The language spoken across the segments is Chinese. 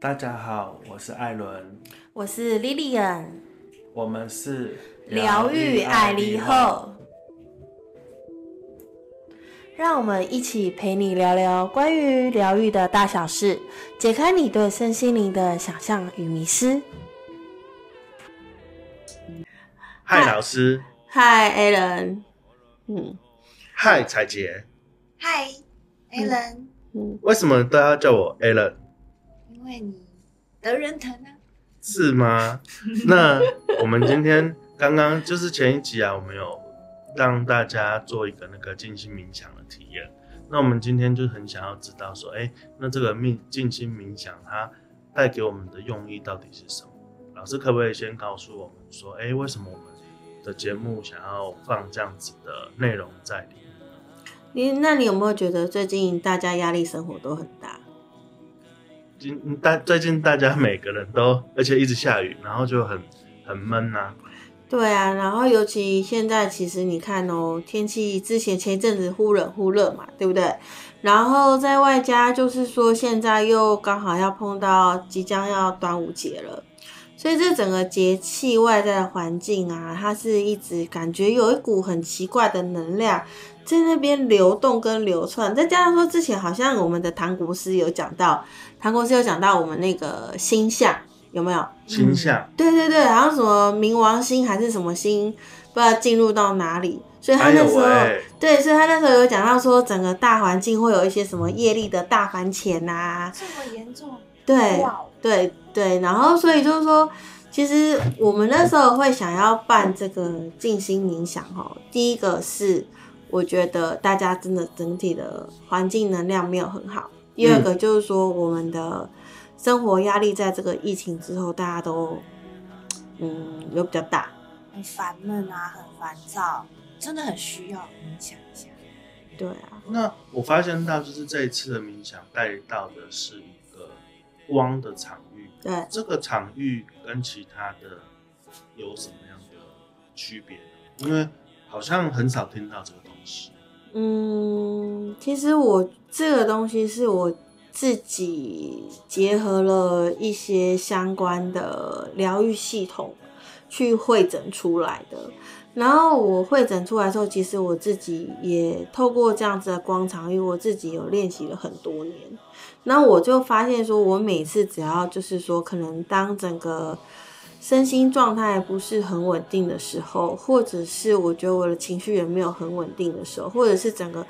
大家好，我是艾伦，我是 Lilian，我们是疗愈爱丽后，让我们一起陪你聊聊关于疗愈的大小事，解开你对身心灵的想象与迷失。嗨，老师，嗨，Alan，嗯。嗨，彩杰，嗨，Alan，嗯，为什么都要叫我 Alan？因为你得人疼啊。是吗？那 我们今天刚刚就是前一集啊，我们有让大家做一个那个静心冥想的体验。那我们今天就很想要知道说，哎、那这个冥静心冥想它带给我们的用意到底是什么？老师可不可以先告诉我们说，哎、为什么我们的节目想要放这样子的内容在里面呢？你那你有没有觉得最近大家压力生活都很大？今大最近大家每个人都，而且一直下雨，然后就很很闷呐、对啊，然后尤其现在，其实你看哦，天气之前前一阵子忽冷忽热嘛，对不对？然后在外加就是说，现在又刚好要碰到即将要端午节了，所以这整个节气外在的环境啊，它是一直感觉有一股很奇怪的能量在那边流动跟流窜，再加上说之前好像我们的唐国师有讲到，唐国师有讲到我们那个星象有没有？星象。对对对，好像什么冥王星还是什么星，不知道进入到哪里，所以他那时候、喂，对，所以他那时候有讲到说，整个大环境会有一些什么业力的大反潜呐、这么严重？对对对，然后所以就是说，其实我们那时候会想要办这个静心冥想哦，第一个是我觉得大家真的整体的环境能量没有很好，第二个就是说我们的生活压力在这个疫情之后，大家都嗯有比较大，很烦闷啊，很烦躁，真的很需要冥想一下。对啊，那我发现到就是这一次的冥想带到的是一个光的场域，对。这个场域跟其他的有什么样的区别呢？因为好像很少听到这个嗯，其实我这个东西是我自己结合了一些相关的疗愈系统去会诊出来的。然后我会诊出来之后，其实我自己也透过这样子的光场域，我自己有练习了很多年。那我就发现说，我每次只要就是说，可能当整个身心状态不是很稳定的时候，或者是我觉得我的情绪也没有很稳定的时候，或者是整个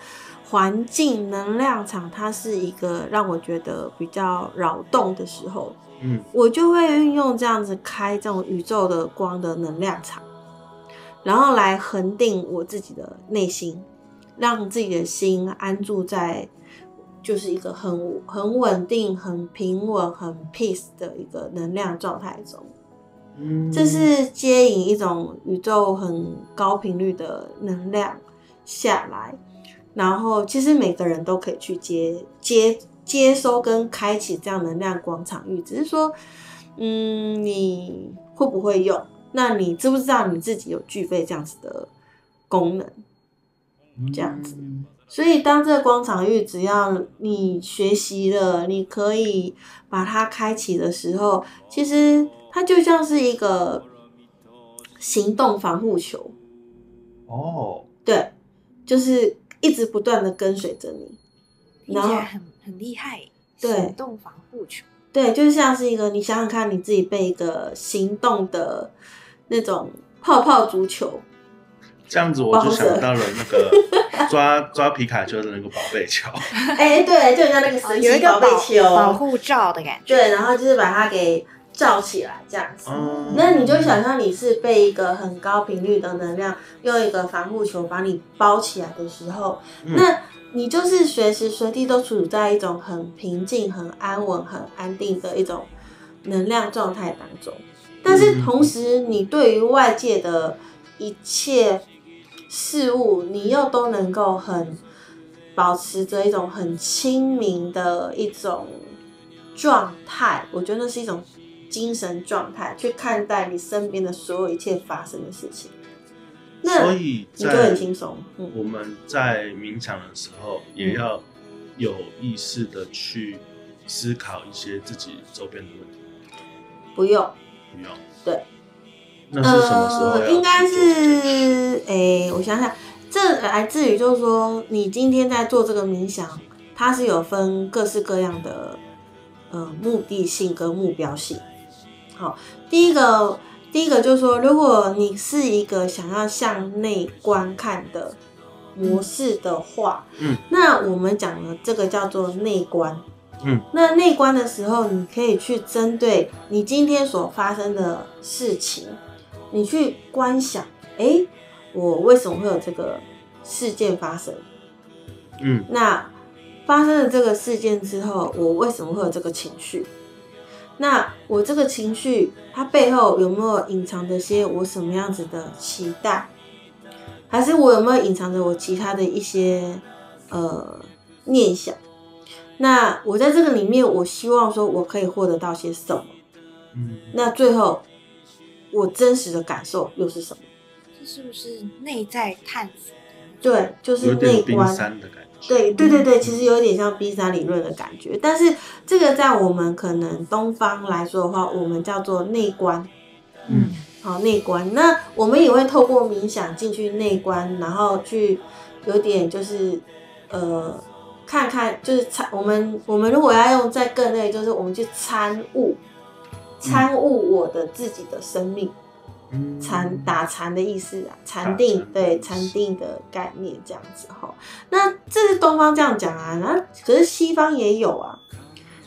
环境能量场它是一个让我觉得比较扰动的时候，嗯，我就会运用这样子开这种宇宙的光的能量场，然后来恒定我自己的内心，让自己的心安住在就是一个很很稳定、很平稳、很 peace 的一个能量状态中。嗯这是接引一种宇宙很高频率的能量下来，然后其实每个人都可以去接接接收跟开启这样能量广场域，只是说，嗯，你会不会用？那你知不知道你自己有具备这样子的功能？这样子嗯所以，当这个光场域只要你学习了，你可以把它开启的时候，其实它就像是一个行动防护球，哦，对，就是一直不断的跟随着你，然后很很厉害，对行动防护球。对，就像是一个你想想看，你自己被一个行动的那种泡泡足球，这样子我就想到了那个抓抓皮卡丘的那个宝贝球。哎、对，就很像那个神奇哦有一个宝贝球，保护罩的感觉。对，然后就是把它给罩起来，这样子。哦那你就想象你是被一个很高频率的能量用一个防护球把你包起来的时候，嗯那你就是随时随地都处在一种很平静、很安稳、很安定的一种能量状态当中。但是同时，你对于外界的一切事物，你又都能够很保持着一种很清明的一种状态。我觉得那是一种精神状态去看待你身边的所有一切发生的事情。那所以你就很轻松，嗯，我们在冥想的时候，也要有意识的去思考一些自己周边的问题？不用。不用。对。那是什么时候应该是，诶、我想想，这来自于就是说，你今天在做这个冥想，它是有分各式各样的呃目的性跟目标性。好，第一个，第一个就是说，如果你是一个想要向内观看的模式的话，嗯，那我们讲的这个叫做内观。嗯，那内观的时候，你可以去针对你今天所发生的事情，你去观想，诶，我为什么会有这个事件发生？嗯那发生了这个事件之后，我为什么会有这个情绪？那我这个情绪，它背后有没有隐藏着些我什么样子的期待？还是我有没有隐藏着我其他的一些呃念想？那我在这个里面，我希望说我可以获得到些什么？嗯那最后我真实的感受又是什么？这是不是内在探索？对，就是内观。的感觉。对对对对，其实有点像 B 三理论的感觉，但是这个在我们可能东方来说的话，我们叫做内观，嗯好内观。那我们也会透过冥想进去内观，然后去有点就是呃看看，就是参我们我们如果要用在更内，就是我们去参悟参悟我的自己的生命。嗯禅打禅的意思啊，禅定对禅定的概念这样子哈。那这是东方这样讲啊，然后可是西方也有啊，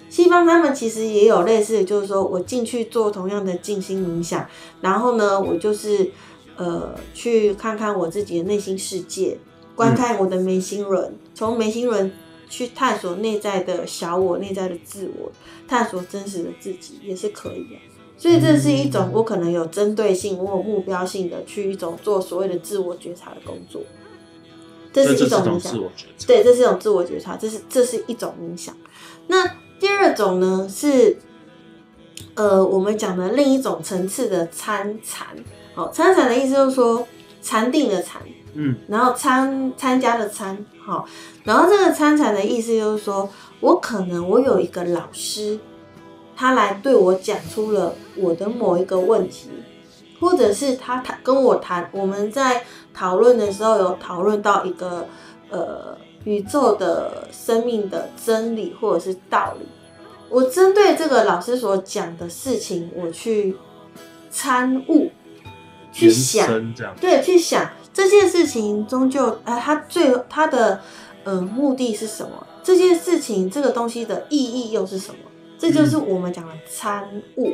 西方他们其实也有类似的，就是说我进去做同样的静心冥想，然后呢，我就是呃去看看我自己的内心世界，观看我的眉心轮，从眉心轮去探索内在的小我、内在的自我，探索真实的自己也是可以的。所以这是一种我可能有针对性、我有目标性的去一种做所谓的自我觉察的工作，这是一种冥想种自。我觉察。对，这是一种自我觉察，这是这是一种冥想。那第二种呢是，呃，我们讲的另一种层次的参禅。好、参禅的意思就是说禅定的禅，嗯然后参参加的参，好，然后这个参禅的意思就是说，我可能我有一个老师，他来对我讲出了我的某一个问题，或者是他谈跟我谈，我们在讨论的时候有讨论到一个呃宇宙的生命的真理或者是道理，我针对这个老师所讲的事情，我去参悟，去想。对，去想这件事情终究，啊，他最他的呃目的是什么？这件事情这个东西的意义又是什么？这就是我们讲的参悟。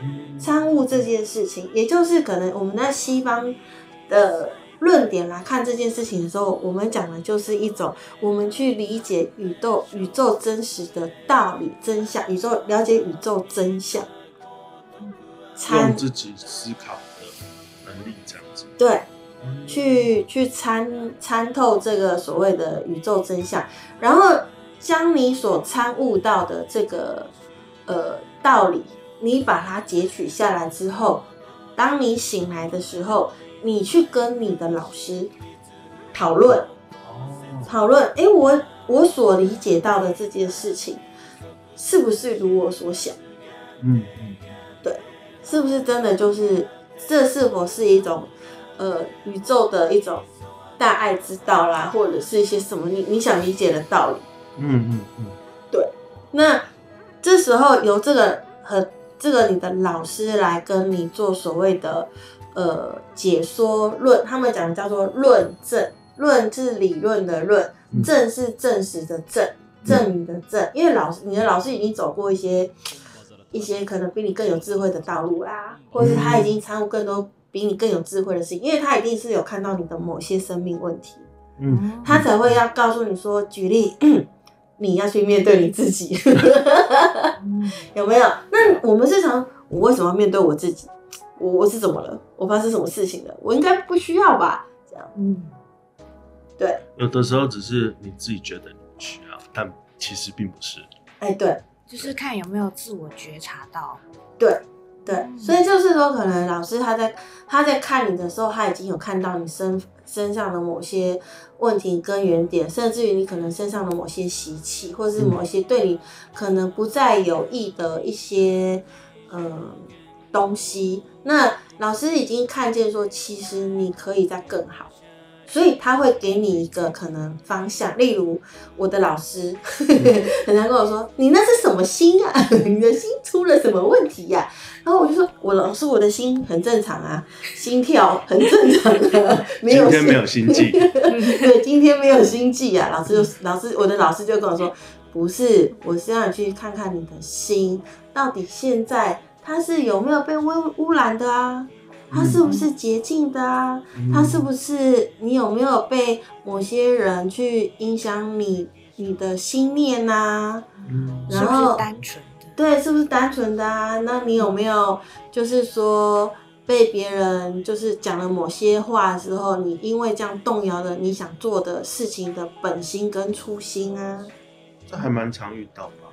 嗯参悟这件事情，也就是可能我们在西方的论点来看这件事情的时候，我们讲的就是一种我们去理解宇宙宇宙真实的道理真相，宇宙了解宇宙真相。参用自己思考的能力这样子。对，嗯去去参参透这个所谓的宇宙真相，然后将你所参悟到的这个呃道理，你把它截取下来之后，当你醒来的时候，你去跟你的老师讨论哦，讨论，诶，我我所理解到的这件事情，是不是如我所想？嗯嗯对是不是真的就是这是否是一种呃宇宙的一种大爱之道啦，或者是一些什么你你想理解的道理？嗯嗯嗯对那这时候由这个和这个你的老师来跟你做所谓的呃解说论，他们讲的叫做论证，论是理论的论，嗯证是证实的证，证明的证。因为老师你的老师已经走过一些一些可能比你更有智慧的道路啦，或是他已经参悟更多比你更有智慧的事情，因为他一定是有看到你的某些生命问题。嗯他才会要告诉你说，举例，你要去面对你自己，有没有？那我们日常，我为什么要面对我自己？我我是怎么了？我发生什么事情了？我应该不需要吧？这样，嗯，对，有的时候只是你自己觉得你需要，但其实并不是。哎，对就是看有没有自我觉察到。对对，所以就是说，可能老师他在他在看你的时候，他已经有看到你身身上的某些问题根源点，甚至于你可能身上的某些习气，或是某一些对你可能不再有益的一些嗯东西。那老师已经看见说，其实你可以再更好。所以他会给你一个可能方向，例如我的老师 很常跟我说：“你那是什么心啊？你的心出了什么问题呀、然后我就说：“我老师，我的心很正常啊，心跳很正常的，没有今天没有心悸，对，今天没有心悸啊。”老师就老师我的老师就跟我说：“不是，我是让你去看看你的心到底现在它是有没有被污污染的啊？”它是不是洁净的啊？它是不是你有没有被某些人去影响你你的心念呐、嗯是不然后是单纯的？对，是不是单纯的啊？那你有没有就是说被别人就是讲了某些话之后，你因为这样动摇了你想做的事情的本心跟初心啊？这还蛮常遇到吧？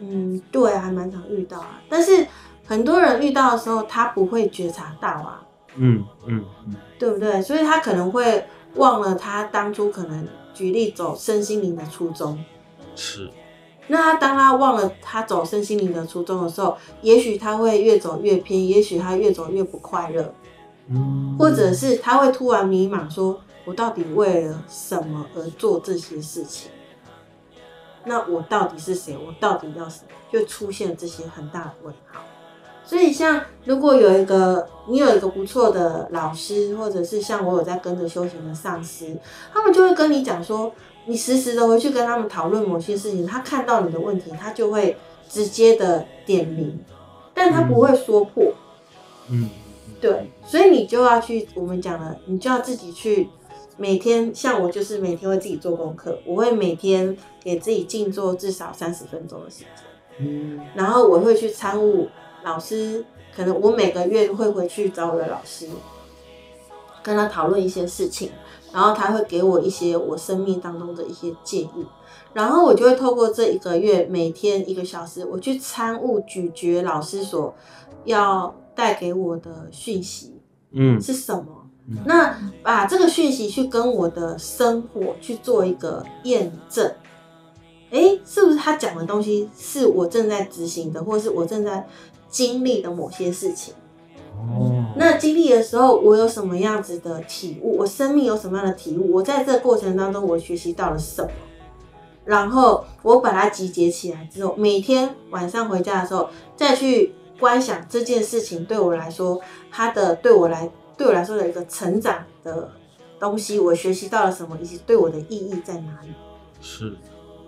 嗯，对啊，还蛮常遇到啊。但是很多人遇到的时候，他不会觉察到啊。嗯嗯嗯，对不对？所以他可能会忘了他当初可能举例走身心灵的初衷。是，那他当他忘了他走身心灵的初衷的时候，也许他会越走越偏，也许他越走越不快乐，嗯，或者是他会突然迷茫，说我到底为了什么而做这些事情？那我到底是谁？我到底要什么？就出现这些很大的问号。所以，像如果有一个你有一个不错的老师，或者是像我有在跟着修行的上司，他们就会跟你讲说，你时时的回去跟他们讨论某些事情，他看到你的问题，他就会直接的点名，但他不会说破。嗯，对，所以你就要去，我们讲了，你就要自己去每天，像我就是每天会自己做功课，我会每天给自己静坐至少三十分钟的时间，嗯。然后我会去参悟老师，可能我每个月会回去找我的老师，跟他讨论一些事情，然后他会给我一些我生命当中的一些建议，然后我就会透过这一个月每天一个小时，我去参悟咀嚼老师所要带给我的讯息嗯。是什么。嗯。那把这个讯息去跟我的生活去做一个验证，诶，是不是他讲的东西是我正在执行的，或是我正在经历的某些事情？哦，那经历的时候，我有什么样子的体悟？我生命有什么样的体悟？我在这个过程当中，我学习到了什么？然后我把它集结起来之后，每天晚上回家的时候，再去观想这件事情对我来说，它的对我来对我来说的一个成长的东西，我学习到了什么，以及对我的意义在哪里。是，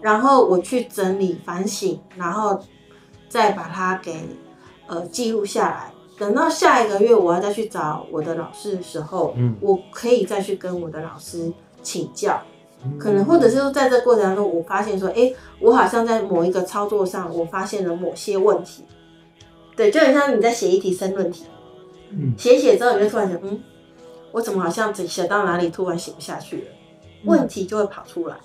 然后我去整理反省，然后再把它给呃记录下来。等到下一个月我要再去找我的老师的时候，嗯我可以再去跟我的老师请教，可能或者是说在这个过程当中，我发现说，哎，我好像在某一个操作上，我发现了某些问题。对，就很像你在写一题申论题，嗯写一写之后，你就突然想，嗯，我怎么好像只写到哪里，突然写不下去了，问题就会跑出来。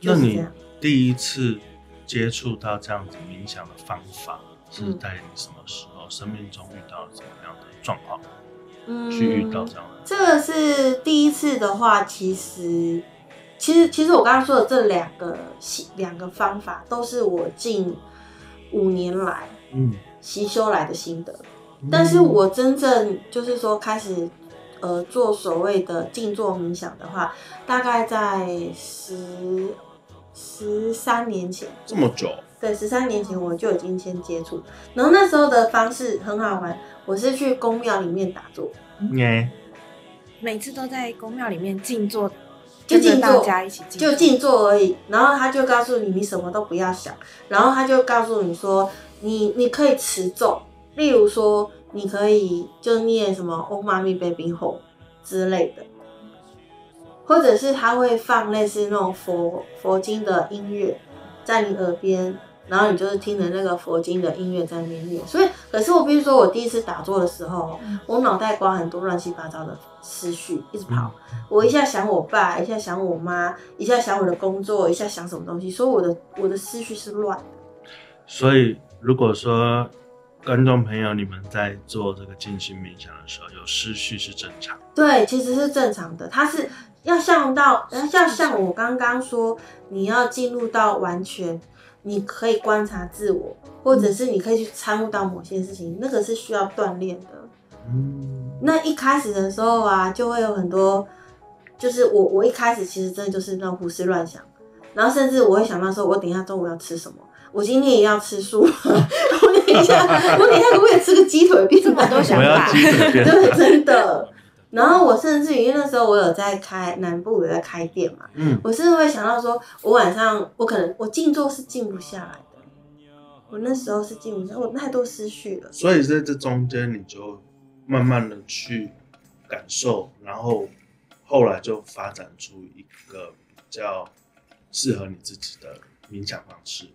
就那你。第一次接触到这样子冥想的方法，是嗯在你什么时候？生命中遇到了怎么样的状况，嗯去遇到这样的？这个是第一次的话，其实，其实，其实我刚刚说的这两个习两个方法，都是我近五年来嗯，习修来的心得。但是我真正就是说开始，呃，做所谓的静坐冥想的话，大概在十十三年前，这么久，对，十三年前我就已经先接触，然后那时候的方式很好玩，我是去宫庙里面打坐。耶，每次都在宫庙里面静坐，就跟着大静坐家一起静就静坐而已。然后他就告诉你，你什么都不要想。然后他就告诉你说，你你可以持咒，例如说，你可以就念什么 “Om Mani Baby Ho” 之类的，或者是他会放类似那种佛佛经的音乐在你耳边。然后你就是听着那个佛经的音乐在那边念，所以，可是我必须说，我第一次打坐的时候，我脑袋瓜很多乱七八糟的思绪一直跑，我一下想我爸，一下想我妈，一下想我的工作，一下想什么东西，所以我的我的思绪是乱的。所以如果说观众朋友，你们在做这个静心冥想的时候，有思绪是正常的。对，其实是正常的，它是要像到要像我刚刚说，你要进入到完全，你可以观察自我，或者是你可以去参悟到某些事情，那个是需要锻炼的。嗯，那一开始的时候啊，就会有很多，就是我我一开始其实真的就是那种胡思乱想，然后甚至我会想到说，我等一下中午要吃什么，我今天也要吃素，我等一下我等一下可不可以吃个鸡腿便当？这么多想法。对，真的。然后我甚至于因为那时候我有在开南部有在开店嘛，嗯，我是会想到说，我晚上我可能我静坐是静不下来的，我那时候是静不下，我太多思绪了。所以在这中间，你就慢慢的去感受，然后后来就发展出一个比较适合你自己的冥想方式。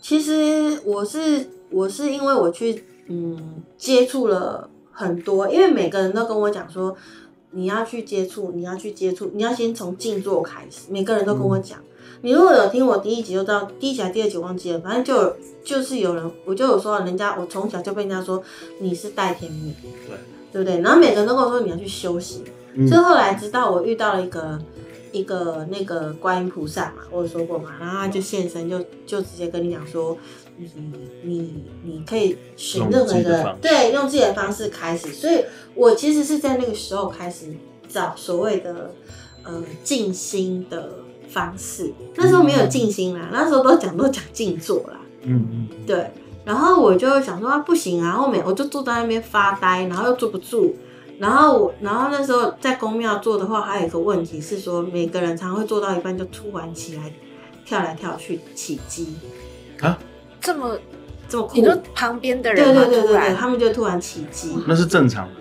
其实我是我是因为我去嗯接触了很多，因为每个人都跟我讲说，你要去接触，你要去接触，你要先从静坐开始。每个人都跟我讲，你如果有听我第一集就知道，第一集还第二集忘记了，反正就有就是有人我就有说，人家我从小就被人家说你是带天命，对对不对？然后每个人都跟我说你要去修行，嗯所以后来直到我遇到了一个一个那个观音菩萨嘛，我有说过嘛，然后他就现身就就直接跟你讲说，你你你可以选任何的对用自己的方式开始，所以我其实是在那个时候开始找所谓的呃静心的方式，那时候没有静心啦，那时候都讲都讲静坐啦，嗯嗯，对，然后我就想说啊，不行啊，后面我就坐在那边发呆，然后又坐不住。然后我，然后那时候在公庙做的话，还有一个问题是说，每个人常会做到一半就突然起来，跳来跳去起鸡，啊，这么，这么酷。你说旁边的人吗？对对对对，他们就突然起鸡，那是正常的。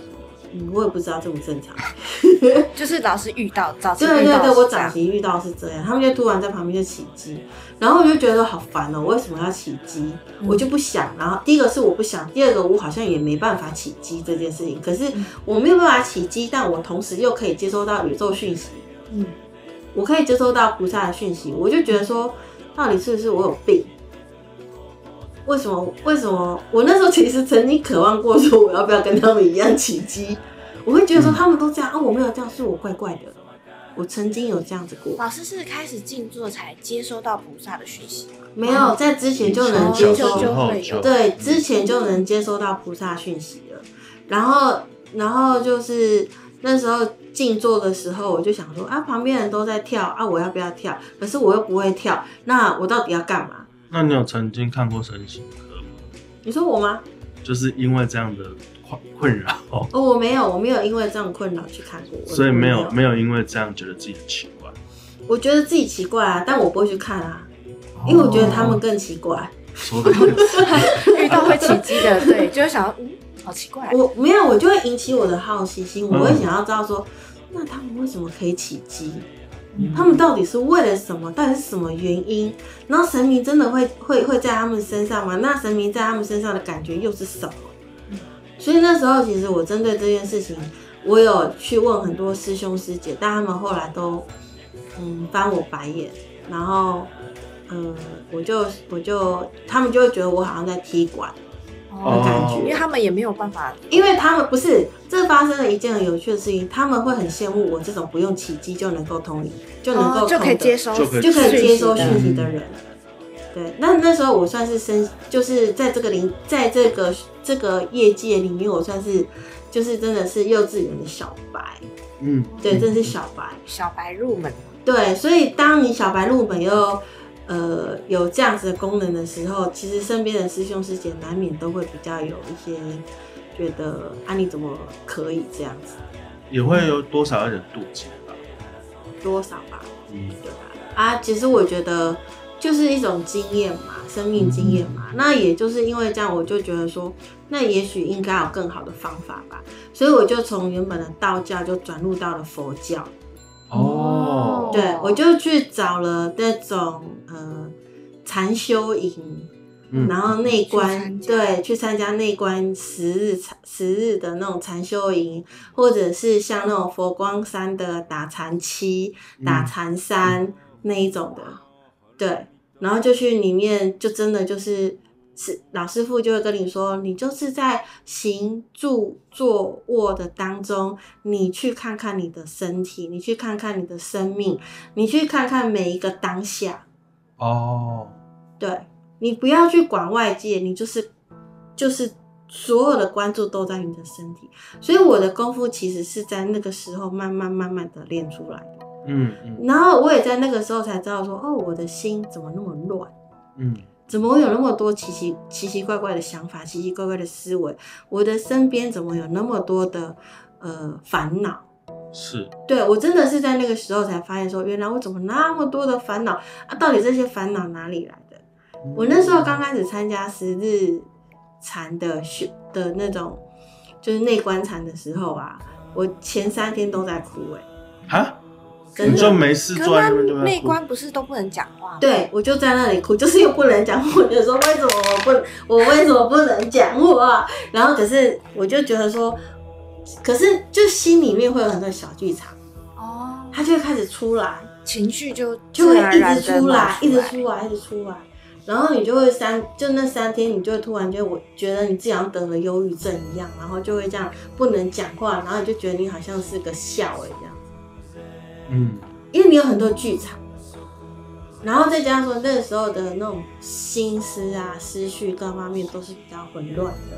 嗯，我也不知道正不正常。就是老是遇到，早期对对对，我早期遇到是这样，他们就突然在旁边就起鸡，然后我就觉得好烦哦，我为什么要起鸡？嗯我就不想。然后第一个是我不想，第二个我好像也没办法起鸡这件事情。可是嗯我没有办法起鸡，但我同时又可以接收到宇宙讯息，嗯，我可以接收到菩萨的讯息，我就觉得说，到底是不是我有病？为什么？为什么？我那时候其实曾经渴望过说，我要不要跟他们一样起鸡？我会觉得说嗯他们都这样啊，我没有这样，是我怪怪的。我曾经有这样子过，老师是开始静坐才接收到菩萨的讯息吗？没有在之前就能接收就就，会有对，之前就能接收到菩萨讯息了。然后，然后就是那时候静坐的时候，我就想说啊，旁边人都在跳啊，我要不要跳？可是我又不会跳，那我到底要干嘛？那你有曾经看过身心科吗？你说我吗？就是因为这样的困困扰，哦，我没有，我没有因为这种困扰去看过，所以没有没有因为这样觉得自己很奇怪。我觉得自己奇怪啊，但我不会去看啊，因为我觉得他们更奇怪。遇到会起鸡的，对，就会想到，嗯，好奇怪，我没有，我就会引起我的好奇心，我会嗯想要知道说，那他们为什么可以起鸡？他们到底是为了什么？到底是什么原因？然后神明真的会会会在他们身上吗？那神明在他们身上的感觉又是什么？所以那时候其实我针对这件事情，我有去问很多师兄师姐，但他们后来都嗯翻我白眼，然后嗯我就我就他们就会觉得我好像在踢馆，哦感觉因为他们也没有办法，因为他们不是这发生了一件很有趣的事情，他们会很羡慕我这种不用奇迹就能够通灵，就能够、哦就可以接收，就可以接收讯息的人。对，那那时候我算是生，就是在这个领，在这个这个业界里面，我算是就是真的是幼稚园的小白，嗯，对，真的是小白。小白入门，对，所以当你小白入门又呃有这样子的功能的时候，其实身边的师兄师姐难免都会比较有一些觉得啊你怎么可以这样子，也会有多少有点妒忌吧。多少吧，嗯，对吧？啊，其实我觉得就是一种经验嘛，生命经验嘛。那也就是因为这样，我就觉得说，那也许应该有更好的方法吧。所以我就从原本的道教就转入到了佛教。哦，对，我就去找了那种呃禅修营，嗯。然后内去观对去参加内观十日禅十日的那种禅修营，或者是像那种佛光山的打禅七、打禅三那一种的，对，然后就去里面就真的就是是老师傅就会跟你说，你就是在行住坐卧的当中，你去看看你的身体，你去看看你的生命，你去看看每一个当下。哦，对你不要去管外界，你就是就是所有的关注都在你的身体。所以我的功夫其实是在那个时候慢慢慢慢的练出来的。嗯嗯然后我也在那个时候才知道说，哦，我的心怎么那么乱。嗯怎么会有那么多奇奇奇奇怪怪的想法、奇奇怪怪的思维？我的身边怎么有那么多的呃烦恼？是，对我真的是在那个时候才发现说，原来我怎么那么多的烦恼啊？到底这些烦恼哪里来的？我那时候刚开始参加十日禅的学的那种，就是内观禅的时候啊，我前三天都在哭哎、哈，真的。你就没事可是坐在那边就在哭他内观不是都不能讲话吗？对，我就在那里哭，就是又不能讲话，我就说为什么我不，我为什么不能讲话？然后可是我就觉得说，可是就心里面会有很多小剧场，哦，他就会开始出来，情绪就就会一直出来，一直出来，一直出来。然后你就会三，就那三天，你就会突然就我觉得你自己好像得了忧郁症一样，然后就会这样不能讲话，然后你就觉得你好像是个笑一样。嗯因为你有很多剧场，然后再加上说那个时候的那种心思啊、思绪各方面都是比较混乱的。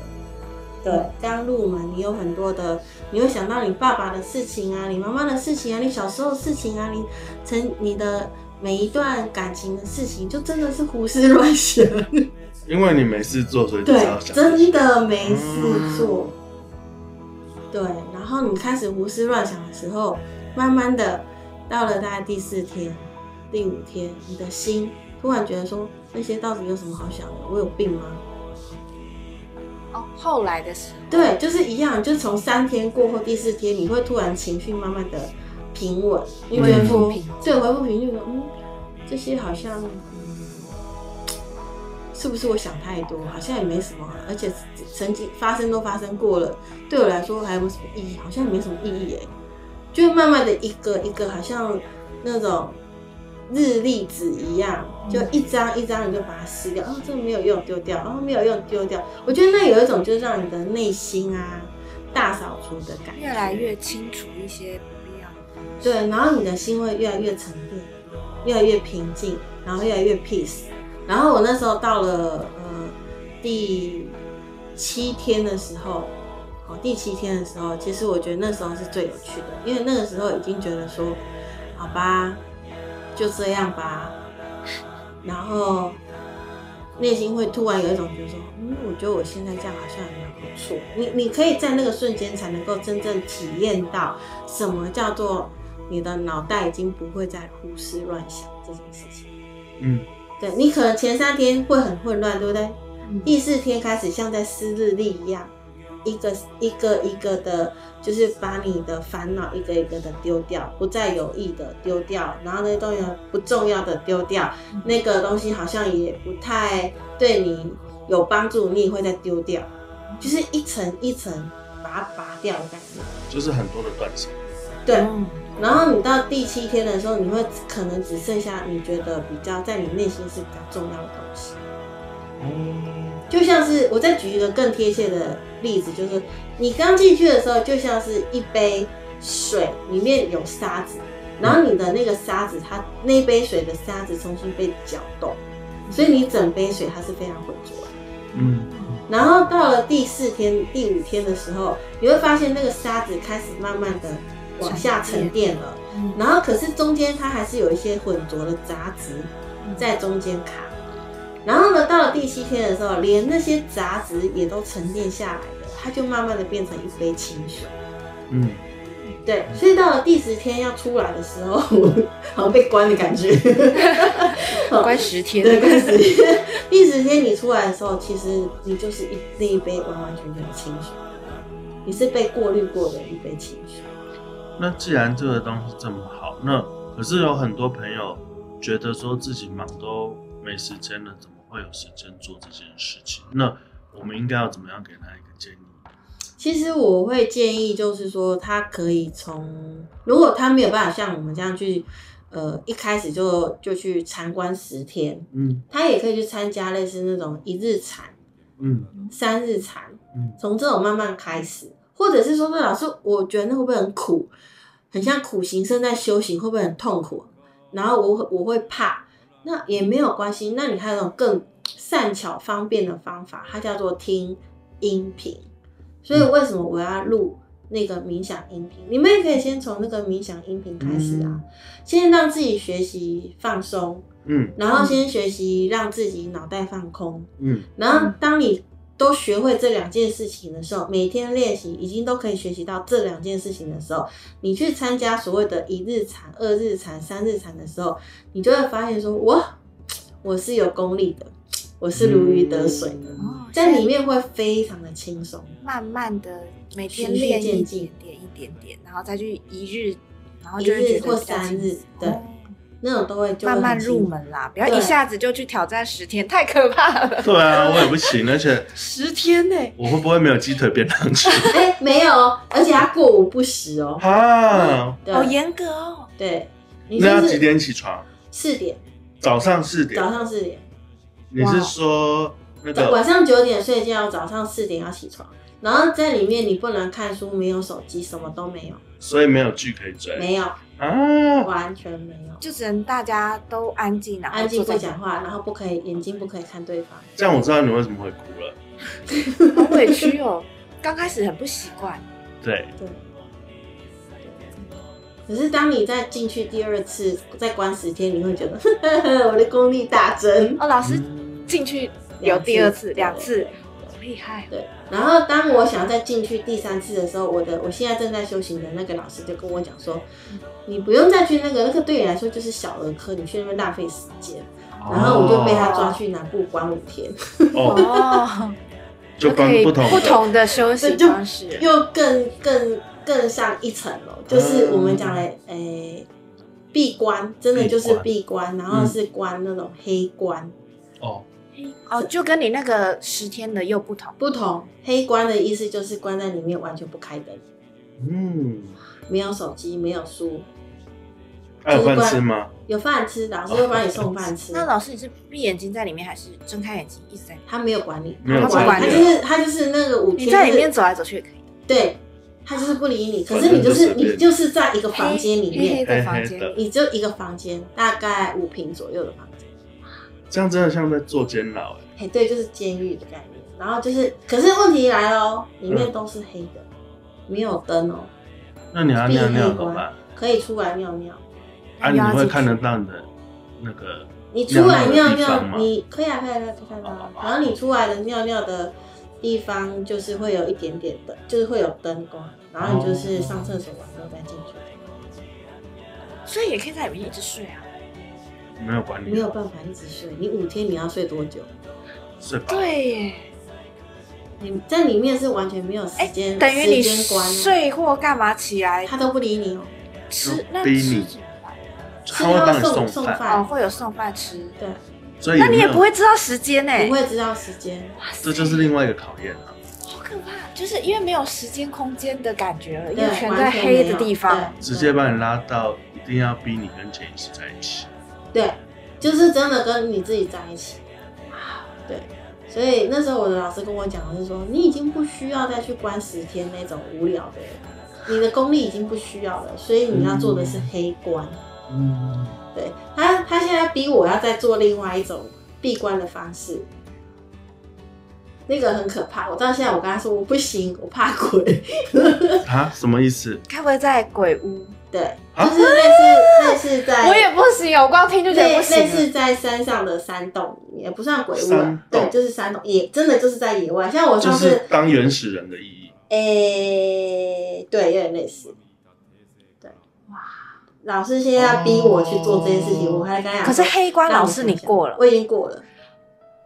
对，刚入门，你有很多的，你会想到你爸爸的事情啊，你妈妈的事情啊，你小时候的事情啊，你曾你的每一段感情的事情，就真的是胡思乱想。因为你没事做，所以就对真的没事做。对，然后你开始胡思乱想的时候，慢慢的到了大概第四天、第五天，你的心突然觉得说，那些到底有什么好想的？我有病吗？哦，后来的时候，对，就是一样，就从三天过后，第四天你会突然情绪慢慢的平稳，你觉得恢复说平静，对，恢复平静，嗯，这些好像，嗯，是不是我想太多？好像也没什么，而且曾经发生都发生过了，对我来说还有没有什么意义？好像也没什么意义哎，就慢慢的一个一个，好像那种日历纸一样，就一张一张你就把它撕掉，哦，这个没有用，丢掉，哦，没有用，丢掉。我觉得那有一种就是让你的内心啊大扫除的感觉，越来越清楚一些不必要。对，然后你的心会越来越沉淀，越来越平静，然后越来越 peace。然后我那时候到了呃第七天的时候，好第七天的时候，其实我觉得那时候是最有趣的，因为那个时候已经觉得说，好吧，就这样吧，然后内心会突然有一种觉得说，嗯，我觉得我现在这样好像也蛮不错。你你可以在那个瞬间才能够真正体验到什么叫做你的脑袋已经不会再胡思乱想这件事情。嗯对你可能前三天会很混乱，对不对？嗯第四天开始像在撕日历一样，一个一个一个的，就是把你的烦恼一个一个的丢掉，不再有意的丢掉，然后那些东西不重要的丢掉，那个东西好像也不太对你有帮助，你也会再丢掉，就是一层一层把它拔掉的感觉。就是很多的断舍。对，嗯然后你到第七天的时候，你会可能只剩下你觉得比较在你内心是比较重要的东西。哦，就像是我再举一个更贴切的例子，就是你刚进去的时候，就像是一杯水里面有沙子，然后你的那个沙子，它那杯水的沙子重新被搅动，所以你整杯水它是非常浑浊的。嗯然后到了第四天、第五天的时候，你会发现那个沙子开始慢慢的往下沉淀了。嗯然后可是中间它还是有一些浑浊的杂质在中间卡。然后呢，到了第七天的时候，连那些杂质也都沉淀下来了，它就慢慢的变成一杯清水。嗯，对，所以到了第十天要出来的时候，好像被关的感觉。关十天，对，关十天。第十天你出来的时候，其实你就是一那一杯完完全全的清水，你是被过滤过的一杯清水。那既然这个东西这么好，那可是有很多朋友觉得说自己忙都没时间了，怎么会有时间做这件事情？那我们应该要怎么样给他一个建议？其实我会建议，就是说他可以从，如果他没有办法像我们这样去，呃一开始就就去参观十天，嗯他也可以去参加类似那种一日禅、嗯三日禅，嗯从这种慢慢开始，或者是说，那老师，我觉得那会不会很苦，很像苦行僧在修行，会不会很痛苦？然后我会我会怕，那也没有关系。那你还有那种更善巧方便的方法，它叫做听音频。所以为什么我要录那个冥想音频？你们也可以先从那个冥想音频开始啊，先让自己学习放松，嗯然后先学习让自己脑袋放空。嗯然后当你都学会这两件事情的时候，每天练习已经都可以学习到这两件事情的时候，你去参加所谓的一日禅、二日禅、三日禅的时候，你就会发现说，我，我是有功力的，我是如鱼得水的，哦，在里面会非常的轻松。慢慢的每天练一点点一点点，然后再去一日，然后一日或三日对。哦那种都会慢慢入门啦，不要一下子就去挑战十天，太可怕了。对啊，我也不行，而且十天呢、我会不会没有鸡腿便当吃 哎、没有哦，而且它过午不食哦。啊？对、好严格哦。对，你就是那要几点起床？四点，早上四点早。上四点。你是说那个晚上九点睡觉，早上四点要起床，然后在里面你不能看书，没有手机，什么都没有，所以没有剧可以追没有，啊？完全没有，就只能大家都安静，然后安静不讲话，然后不可以眼睛不可以看对方。这样我知道你为什么会哭了。好委屈哦。刚开始很不习惯，对，对。可是当你再进去第二次，再关十天，你会觉得 我的功力大增。哦，老师嗯进去有第二次、两次厉害哦。对，然后当我想再进去第三次的时候，我的我现在正在修行的那个老师就跟我讲说，你不用再去那个，那个对你来说就是小儿科，你去那边浪费时间。然后我就被他抓去南部关五天，哦，哦，就可以不同的。不同的休息方式。又更更更上一层楼，就是我们讲的诶闭关，真的就是闭关，然后是关那种黑关。哦，哦，就跟你那个十天的又不同。不同黑关的意思就是关在里面，完全不开灯，嗯，没有手机，没有书，还有饭吃吗？有饭吃，老师会帮你送饭吃。那老师你是闭眼睛在里面，还是睁开眼睛一直在？他没有管你，他不管你，他就是他就是那个五天，你在里面走来走去也可以。对，他就是不理你，可是你就是你就是在一个房间里黑黑面，的房间你就一个房间，大概五平左右的房间。这样真的像在坐监牢哎。哎，对，就是监狱的概念。然后就是，可是问题来了哦，里面嗯都是黑的，没有灯哦，那你要闭尿尿黑怎么办关？，可以出来尿尿。啊，你会看得到你的那个你出来尿尿你可以啊，可以啊，可以看到啊。然后你出来的尿尿的地方，就是会有一点点的，就是会有灯光，然后你就是上厕所完之后再进去，所以也可以在里面一直睡啊。没有管理，没有办法一直睡。你五天你要睡多久？睡吧。对耶，你在里面是完全没有时间，等于你时间关哦，睡或干嘛起来他都不理你哦。吃，那逼你吃他会帮你送送饭，哦，会有送饭吃。对，所以那你也不会知道时间呢？不会知道时间。这就是另外一个考验啊。好可怕，就是因为没有时间空间的感觉了，因为全在黑的地方。对直接把你拉到一定要逼你跟潜意识在一起。对，就是真的跟你自己在一起。对，所以那时候我的老师跟我讲的是说，你已经不需要再去关十天那种无聊的，你的功力已经不需要了，所以你要做的是黑关。嗯，对他，他现在逼我要再做另外一种闭关的方式，那个很可怕。我到现在我跟他说我不行，我怕鬼。啊，什么意思？该不会在鬼屋？对，啊就是类似类似在我也不行，我光听就觉得类不行。类似在山上的山洞里面，也不算鬼屋对，就是山洞，也真的就是在野外。像我就上次，是当原始人的意义。诶、对，有点类似。对，哇，老师现在要逼我去做这件事情，哦我还跟他讲可是，黑关老师你想想过了我已经过了，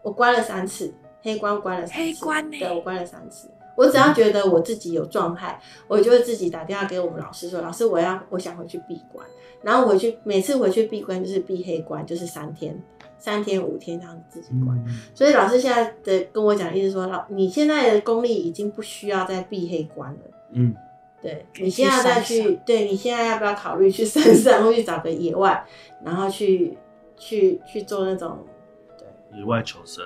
我关了三次，黑关关了三次，黑关欸对我关了三次。我只要觉得我自己有状态，我就会自己打电话给我们老师说：“老师，我要我想回去闭关。”然后回去每次回去闭关就是闭黑关，就是三天、三天五天这样子自己关。嗯所以老师现在的跟我讲的意思说，老你现在的功力已经不需要再闭黑关了。嗯，对你现在再去，对你现在要不要考虑去山上或 去找个野外，然后去去去做那种对野外求生，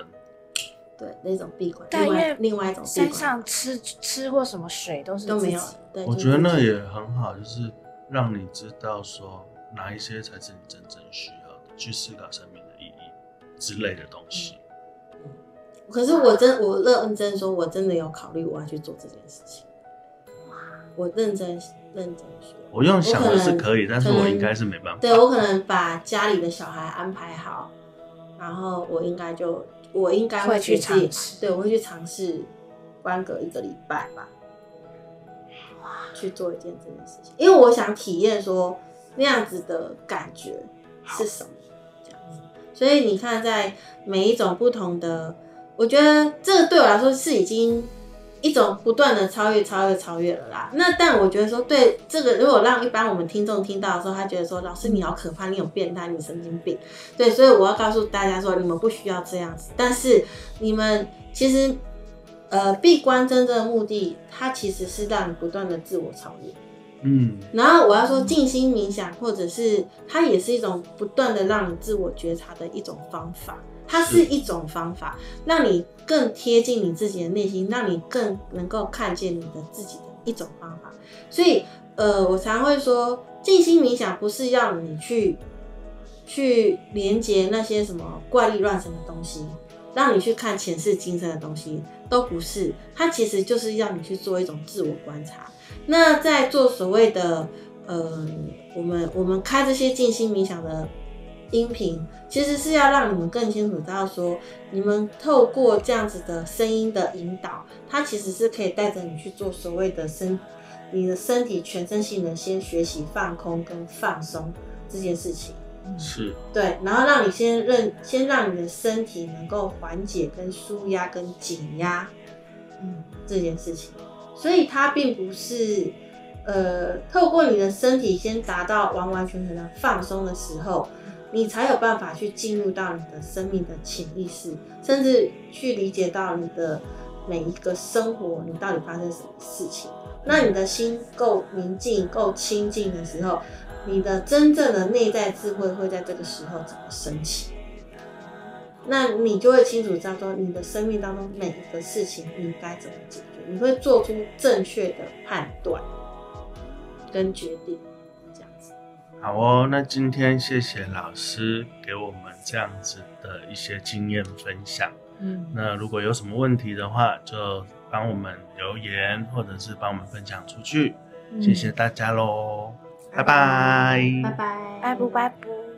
对那种闭关，另外但因为另外一种闭山关上吃吃过什么水都是都没有，对，我觉得那也很好，就是让你知道说哪一些才是你真正需要的，去思考生命的意义之类的东西。可是我真我认真说，我真的有考虑我要去做这件事情。我认真认真说，我用想的是可以，但是我应该是没办法。对我可能把家里的小孩安排好，然后我应该就我应该会去尝试对我会去尝试关隔一个礼拜吧，去做一件这件事情，因为我想体验说那样子的感觉是什么，这样子。所以你看，在每一种不同的，我觉得这个对我来说是已经一种不断的超越、超越、超越了啦。那但我觉得说，对这个，如果让一般我们听众听到的时候，他觉得说，老师你好可怕，你有变态，你神经病。对，所以我要告诉大家说，你们不需要这样子，但是你们其实。呃，闭关真正的目的，它其实是让你不断的自我超越。嗯，然后我要说静心冥想，或者是它也是一种不断的让你自我觉察的一种方法，它是一种方法，让你更贴近你自己的内心，让你更能够看见你的自己的一种方法。所以，呃，我常会说，静心冥想不是要你去去连接那些什么怪力乱神的东西，让你去看前世今生的东西，都不是。它其实就是让你去做一种自我观察。那在做所谓的呃，我们我们开这些静心冥想的音频，其实是要让你们更清楚知道说，你们透过这样子的声音的引导，它其实是可以带着你去做所谓的身，你的身体全身性的先学习放空跟放松这件事情。是对，然后让你先认，先让你的身体能够缓解、跟舒压、跟紧压，嗯，这件事情。所以它并不是，呃，透过你的身体先达到完完全全的放松的时候，你才有办法去进入到你的生命的潜意识，甚至去理解到你的每一个生活，你到底发生什么事情。那你的心够宁静、够清净的时候，你的真正的内在智慧会在这个时候怎么升起？那你就会清楚知道说，你的生命当中每一个事情你该怎么解决，你会做出正确的判断跟决定，好哦。那今天谢谢老师给我们这样子的一些经验分享。嗯，那如果有什么问题的话，就帮我们留言，或者是帮我们分享出去。谢谢大家喽，拜拜。拜拜，拜不拜不。